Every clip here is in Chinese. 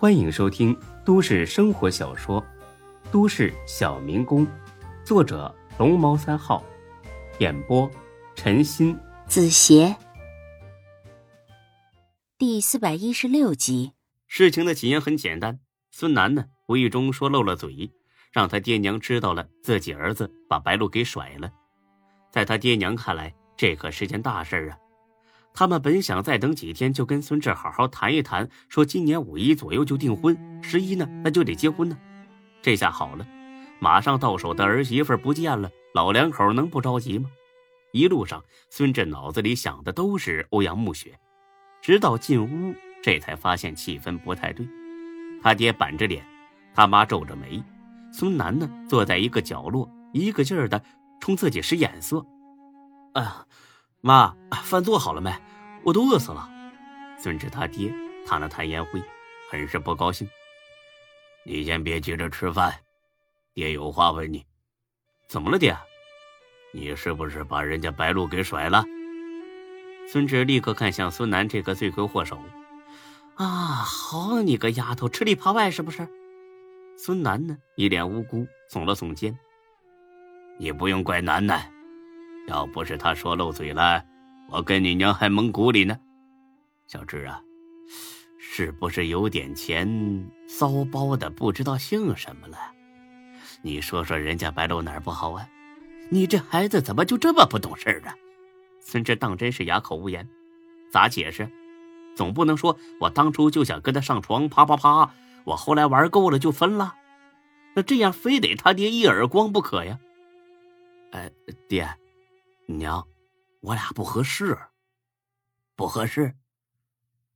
欢迎收听都市生活小说《都市小民工》，作者龙猫三号，演播陈鑫、子邪，第四百一十六集。事情的起因很简单，孙楠呢无意中说漏了嘴，让他爹娘知道了自己儿子把白露给甩了。在他爹娘看来，这可是件大事啊！他们本想再等几天，就跟孙志好好谈一谈，说今年五一左右就订婚，十一呢那就得结婚呢。这下好了，马上到手的儿媳妇不见了，老两口能不着急吗？一路上，孙志脑子里想的都是欧阳暮雪，直到进屋，这才发现气氛不太对。他爹板着脸，他妈皱着眉，孙楠呢坐在一个角落，一个劲儿的冲自己使眼色。哎呀！妈，饭做好了没？我都饿死了。孙志他爹弹了弹烟灰，很是不高兴。你先别急着吃饭，爹有话问你。怎么了，爹？你是不是把人家白露给甩了？孙志立刻看向孙楠这个罪魁祸首。啊，好你个丫头，吃里扒外是不是？孙楠呢，一脸无辜，耸了耸肩。你不用怪楠楠。要不是他说漏嘴了，我跟你娘还蒙鼓里呢。小志啊，是不是有点钱骚包的不知道姓什么了？你说说人家白露哪儿不好啊？你这孩子怎么就这么不懂事啊？孙志当真是哑口无言，咋解释？总不能说我当初就想跟他上床，啪啪啪，我后来玩够了就分了，那这样非得他爹一耳光不可呀？哎，爹。娘，我俩不合适，不合适。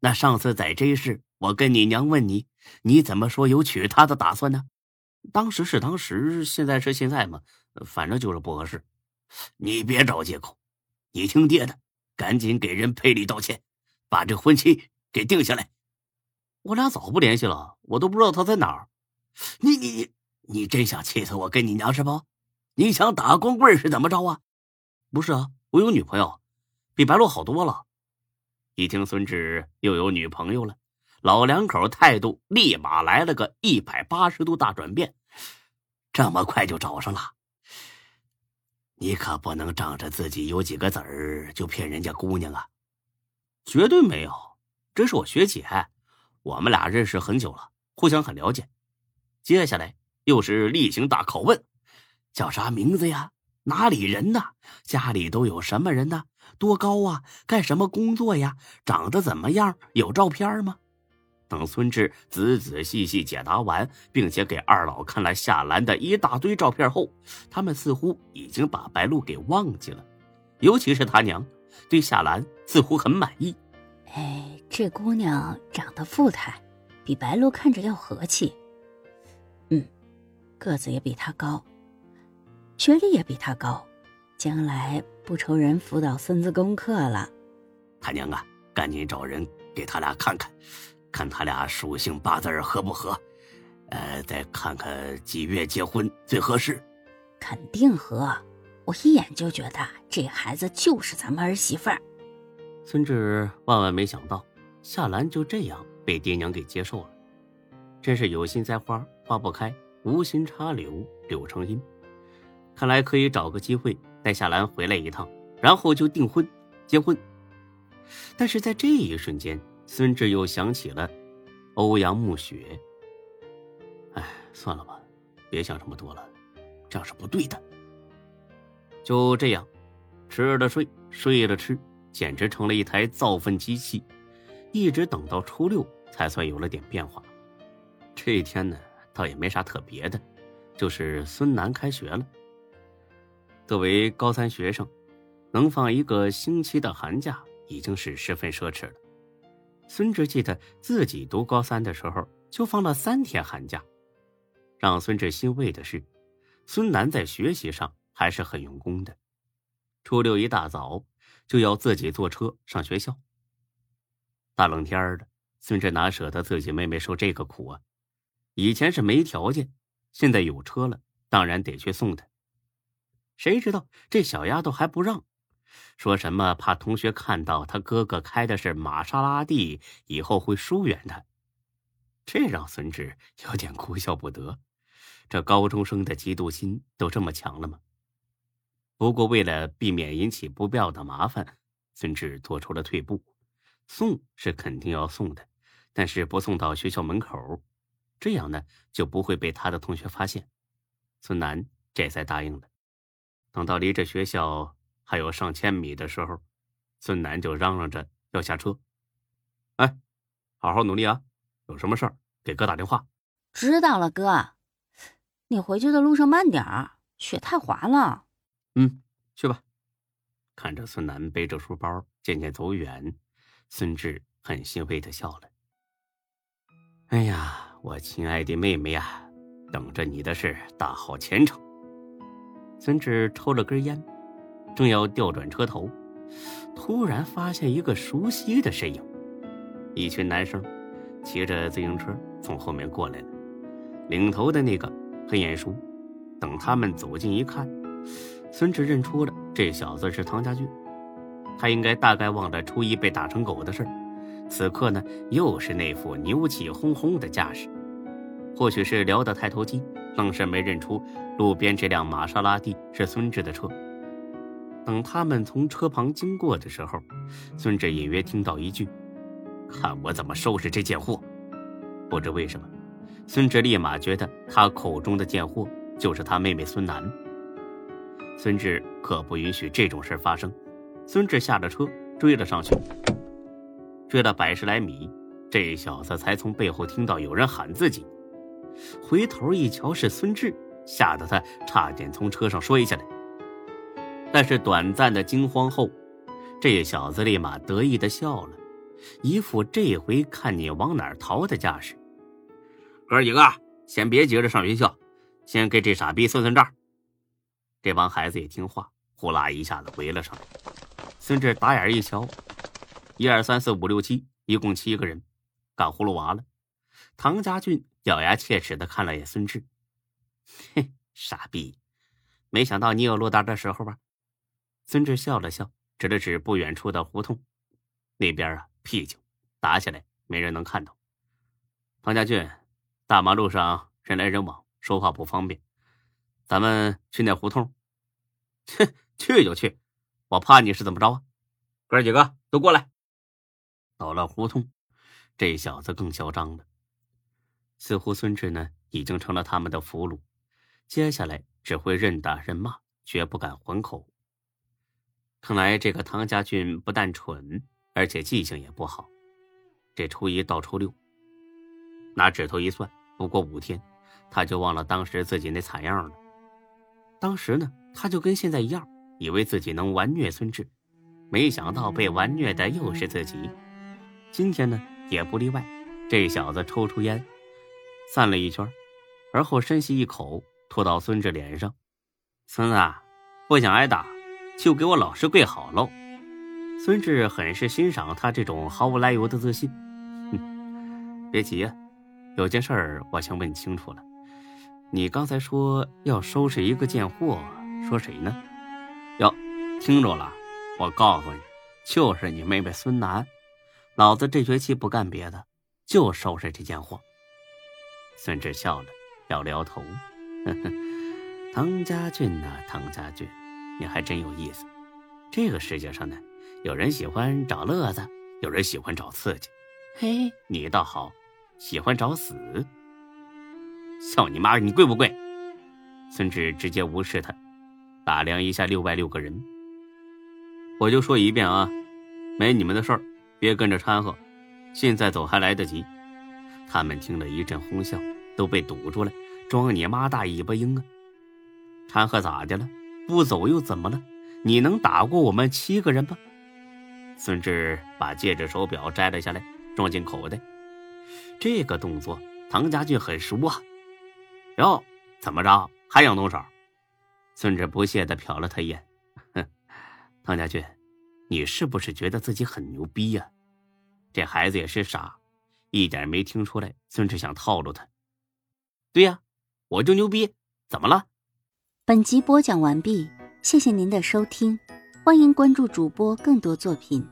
那上次在这事，我跟你娘问你，你怎么说有娶她的打算呢？当时是当时，现在是现在嘛，反正就是不合适。你别找借口，你听爹的，赶紧给人赔礼道歉，把这婚期给定下来。我俩早不联系了，我都不知道他在哪儿。你你你，你真想气死我跟你娘是不？你想打光棍是怎么着啊？不是啊，我有女朋友，比白露好多了。一听孙志又有女朋友了，老两口态度立马来了个一百八十度大转变。这么快就找上了？你可不能仗着自己有几个子儿就骗人家姑娘啊！绝对没有，这是我学姐，我们俩认识很久了，互相很了解。接下来又是例行大拷问，叫啥名字呀？哪里人呢？家里都有什么人呢？多高啊？干什么工作呀？长得怎么样？有照片吗？等孙志仔仔细细解答完，并且给二老看了夏兰的一大堆照片后，他们似乎已经把白露给忘记了，尤其是他娘，对夏兰似乎很满意。哎，这姑娘长得富态，比白露看着要和气。嗯，个子也比她高。学历也比他高，将来不愁人辅导孙子功课了。他娘啊，赶紧找人给他俩看看，看他俩属性八字合不合，呃，再看看几月结婚最合适。肯定合，我一眼就觉得这孩子就是咱们儿媳妇儿。孙志万万没想到，夏兰就这样被爹娘给接受了，真是有心栽花花不开，无心插柳柳成荫。看来可以找个机会带夏兰回来一趟，然后就订婚、结婚。但是在这一瞬间，孙志又想起了欧阳暮雪。哎，算了吧，别想这么多了，这样是不对的。就这样，吃了睡，睡了吃，简直成了一台造粪机器。一直等到初六，才算有了点变化。这一天呢，倒也没啥特别的，就是孙楠开学了。作为高三学生，能放一个星期的寒假已经是十分奢侈了。孙志记得自己读高三的时候就放了三天寒假。让孙志欣慰的是，孙楠在学习上还是很用功的。初六一大早就要自己坐车上学校。大冷天的，孙志哪舍得自己妹妹受这个苦啊？以前是没条件，现在有车了，当然得去送她。谁知道这小丫头还不让，说什么怕同学看到他哥哥开的是玛莎拉蒂，以后会疏远他。这让孙志有点哭笑不得。这高中生的嫉妒心都这么强了吗？不过为了避免引起不必要的麻烦，孙志做出了退步。送是肯定要送的，但是不送到学校门口，这样呢就不会被他的同学发现。孙楠这才答应了。等到离这学校还有上千米的时候，孙楠就嚷嚷着要下车。哎，好好努力啊！有什么事儿给哥打电话。知道了，哥。你回去的路上慢点儿，雪太滑了。嗯，去吧。看着孙楠背着书包渐渐走远，孙志很欣慰的笑了。哎呀，我亲爱的妹妹呀，等着你的是大好前程。孙志抽了根烟，正要调转车头，突然发现一个熟悉的身影。一群男生骑着自行车从后面过来了，领头的那个很眼熟。等他们走近一看，孙志认出了这小子是唐家俊。他应该大概忘了初一被打成狗的事此刻呢又是那副牛气哄哄的架势。或许是聊得太投机，愣是没认出路边这辆玛莎拉蒂是孙志的车。等他们从车旁经过的时候，孙志隐约听到一句。看我怎么收拾这贱货！不知为什么，孙志立马觉得他口中的贱货就是他妹妹孙楠。孙志可不允许这种事发生。孙志下了车，追了上去。追了百十来米，这小子才从背后听到有人喊自己。回头一瞧是孙志，吓得他差点从车上摔下来。但是短暂的惊慌后，这小子立马得意的笑了。一副这回看你往哪儿逃的架势。哥几个，先别急着上学校，先给这傻逼算算账。这帮孩子也听话，呼啦一下子围了上来。孙志打眼一瞧，一二三四五六七，一共七个人，干葫芦娃了。唐家俊咬牙切齿的看了眼孙志，嘿，傻逼，没想到你有落单的时候吧？孙志笑了笑，指了指不远处的胡同，那边啊。僻静，打起来没人能看到。唐家俊，大马路上人来人往，说话不方便。咱们去那胡同。哼，去就去，我怕你是怎么着啊？哥几个都过来。到了胡同，这小子更嚣张了。似乎孙志呢已经成了他们的俘虏，接下来只会任打任骂，绝不敢还口。看来这个唐家俊不但蠢。而且记性也不好，这初一到初六，拿指头一算，不过五天，他就忘了当时自己那惨样了。当时呢，他就跟现在一样，以为自己能完虐孙志，没想到被完虐的又是自己。今天呢，也不例外。这小子抽出烟，散了一圈，而后深吸一口，吐到孙志脸上：“孙子，不想挨打，就给我老实跪好喽。”孙志很是欣赏他这种毫无来由的自信。哼，别急呀，有件事儿我想问清楚了。你刚才说要收拾一个贱货，说谁呢？哟，听着了，我告诉你，就是你妹妹孙楠。老子这学期不干别的，就收拾这贱货。孙志笑了，摇了摇头。呵呵，唐家俊呐，唐家俊，你还真有意思。这个世界上呢。有人喜欢找乐子，有人喜欢找刺激。嘿，你倒好，喜欢找死。笑你妈！你贵不贵？孙志直接无视他，打量一下六外六个人。我就说一遍啊，没你们的事儿，别跟着掺和。现在走还来得及。他们听了一阵哄笑，都被堵住了。装你妈大尾巴鹰啊！掺和咋的了？不走又怎么了？你能打过我们七个人吗？孙志把戒指、手表摘了下来，装进口袋。这个动作，唐家俊很熟啊。哟，怎么着，还想动手？孙志不屑地瞟了他一眼，哼，唐家俊，你是不是觉得自己很牛逼呀？这孩子也是傻，一点没听出来孙志想套路他。对呀，我就牛逼，怎么了？本集播讲完毕，谢谢您的收听。欢迎关注主播更多作品。